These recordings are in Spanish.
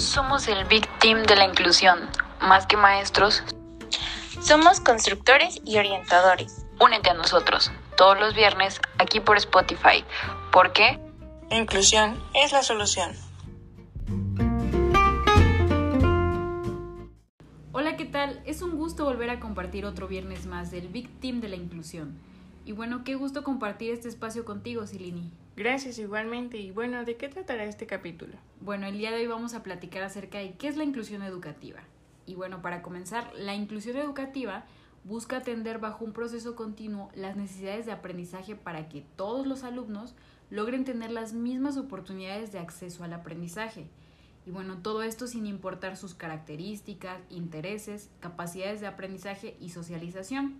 Somos el Big Team de la inclusión. Más que maestros, somos constructores y orientadores. Únete a nosotros todos los viernes aquí por Spotify. ¿Por qué? Inclusión es la solución. Hola, ¿qué tal? Es un gusto volver a compartir otro viernes más del Big Team de la inclusión. Y bueno, qué gusto compartir este espacio contigo, Silini. Gracias igualmente. Y bueno, ¿de qué tratará este capítulo? Bueno, el día de hoy vamos a platicar acerca de qué es la inclusión educativa. Y bueno, para comenzar, la inclusión educativa busca atender bajo un proceso continuo las necesidades de aprendizaje para que todos los alumnos logren tener las mismas oportunidades de acceso al aprendizaje. Y bueno, todo esto sin importar sus características, intereses, capacidades de aprendizaje y socialización.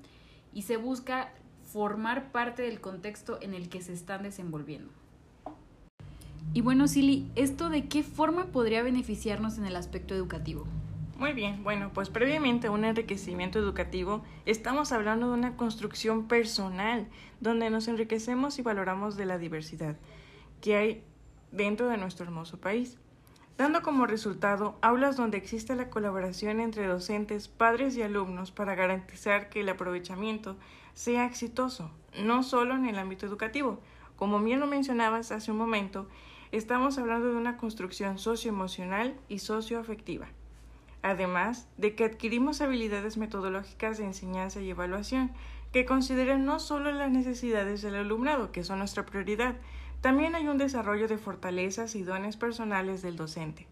Y se busca formar parte del contexto en el que se están desenvolviendo. Y bueno, Silly, ¿esto de qué forma podría beneficiarnos en el aspecto educativo? Muy bien, bueno, pues previamente a un enriquecimiento educativo estamos hablando de una construcción personal, donde nos enriquecemos y valoramos de la diversidad que hay dentro de nuestro hermoso país, dando como resultado aulas donde existe la colaboración entre docentes, padres y alumnos para garantizar que el aprovechamiento sea exitoso, no solo en el ámbito educativo. Como bien lo mencionabas hace un momento, estamos hablando de una construcción socioemocional y socioafectiva. Además de que adquirimos habilidades metodológicas de enseñanza y evaluación que consideran no solo las necesidades del alumnado, que son nuestra prioridad, también hay un desarrollo de fortalezas y dones personales del docente.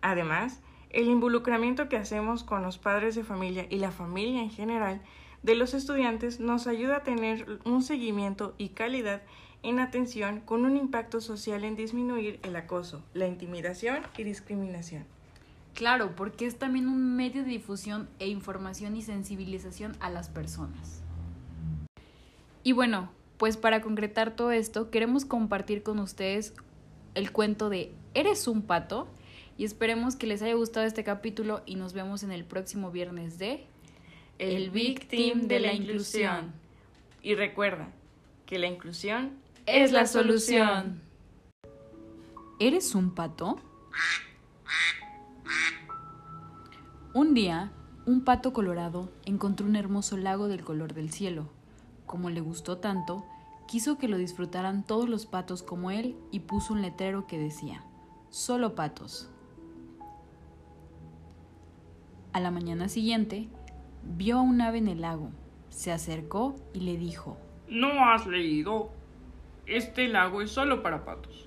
Además, el involucramiento que hacemos con los padres de familia y la familia en general de los estudiantes nos ayuda a tener un seguimiento y calidad en atención con un impacto social en disminuir el acoso, la intimidación y discriminación. Claro, porque es también un medio de difusión e información y sensibilización a las personas. Y bueno, pues para concretar todo esto, queremos compartir con ustedes el cuento de ¿Eres un pato? Y esperemos que les haya gustado este capítulo y nos vemos en el próximo viernes de el Big Team de la inclusión. Y recuerda que la inclusión es la solución. ¿Eres un pato? Un día, un pato colorado encontró un hermoso lago del color del cielo. Como le gustó tanto, quiso que lo disfrutaran todos los patos como él y puso un letrero que decía, solo patos. A la mañana siguiente, Vio a un ave en el lago, se acercó y le dijo, ¿No has leído? Este lago es solo para patos.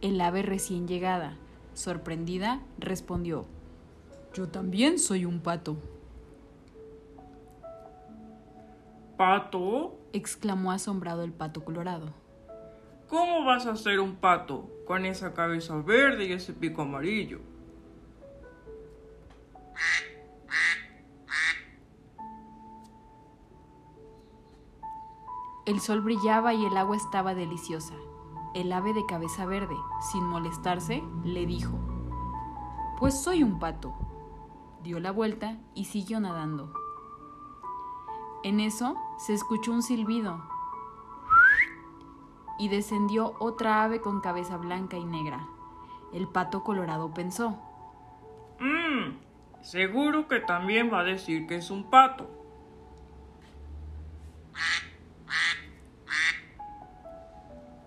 El ave recién llegada, sorprendida, respondió, Yo también soy un pato. ¿Pato? exclamó asombrado el pato colorado. ¿Cómo vas a ser un pato con esa cabeza verde y ese pico amarillo? El sol brillaba y el agua estaba deliciosa. El ave de cabeza verde, sin molestarse, le dijo, Pues soy un pato. Dio la vuelta y siguió nadando. En eso se escuchó un silbido y descendió otra ave con cabeza blanca y negra. El pato colorado pensó, Mmm, seguro que también va a decir que es un pato.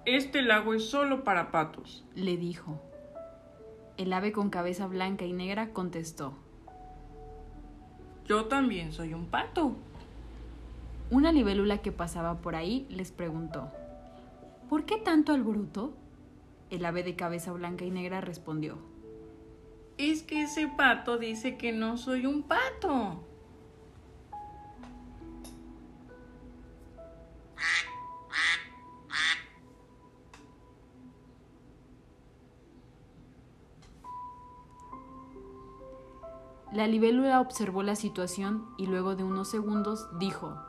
Este lago es solo para patos, le dijo. El ave con cabeza blanca y negra contestó. Yo también soy un pato. Una libélula que pasaba por ahí les preguntó, ¿Por qué tanto alboroto? El ave de cabeza blanca y negra respondió, Es que ese pato dice que no soy un pato. La libélula observó la situación y luego de unos segundos dijo,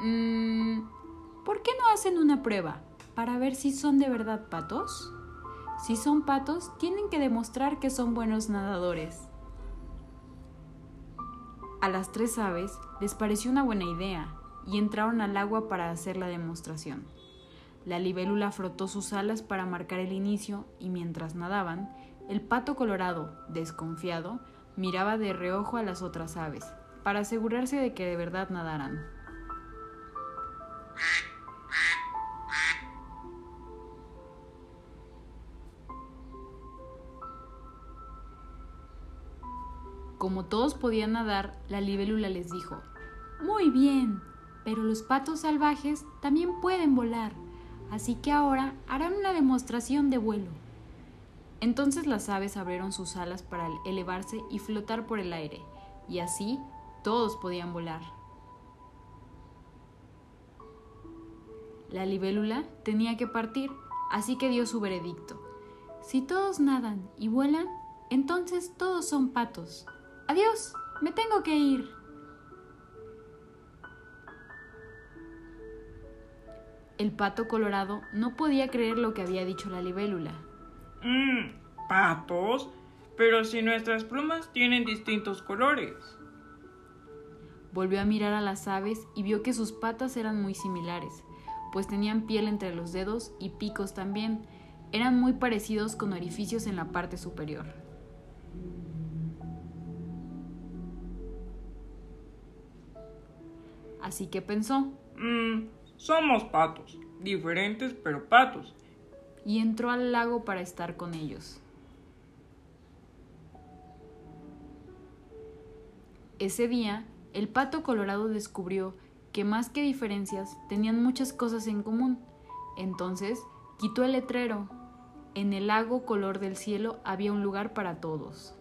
mmm, ¿por qué no hacen una prueba para ver si son de verdad patos? Si son patos, tienen que demostrar que son buenos nadadores. A las tres aves les pareció una buena idea y entraron al agua para hacer la demostración. La libélula frotó sus alas para marcar el inicio y mientras nadaban, El pato colorado, desconfiado, miraba de reojo a las otras aves, para asegurarse de que de verdad nadaran. Como todos podían nadar, la libélula les dijo, Muy bien, pero los patos salvajes también pueden volar, así que ahora harán una demostración de vuelo. Entonces las aves abrieron sus alas para elevarse y flotar por el aire, y así todos podían volar. La libélula tenía que partir, así que dio su veredicto. Si todos nadan y vuelan, entonces todos son patos. Adiós, me tengo que ir. El pato colorado no podía creer lo que había dicho la libélula. Mmm, patos. Pero si nuestras plumas tienen distintos colores. Volvió a mirar a las aves y vio que sus patas eran muy similares, pues tenían piel entre los dedos y picos también. Eran muy parecidos con orificios en la parte superior. Así que pensó. Mmm, somos patos, diferentes pero patos. Y entró al lago para estar con ellos. Ese día, el pato colorado descubrió que más que diferencias tenían muchas cosas en común. Entonces, quitó el letrero. En el lago color del cielo había un lugar para todos.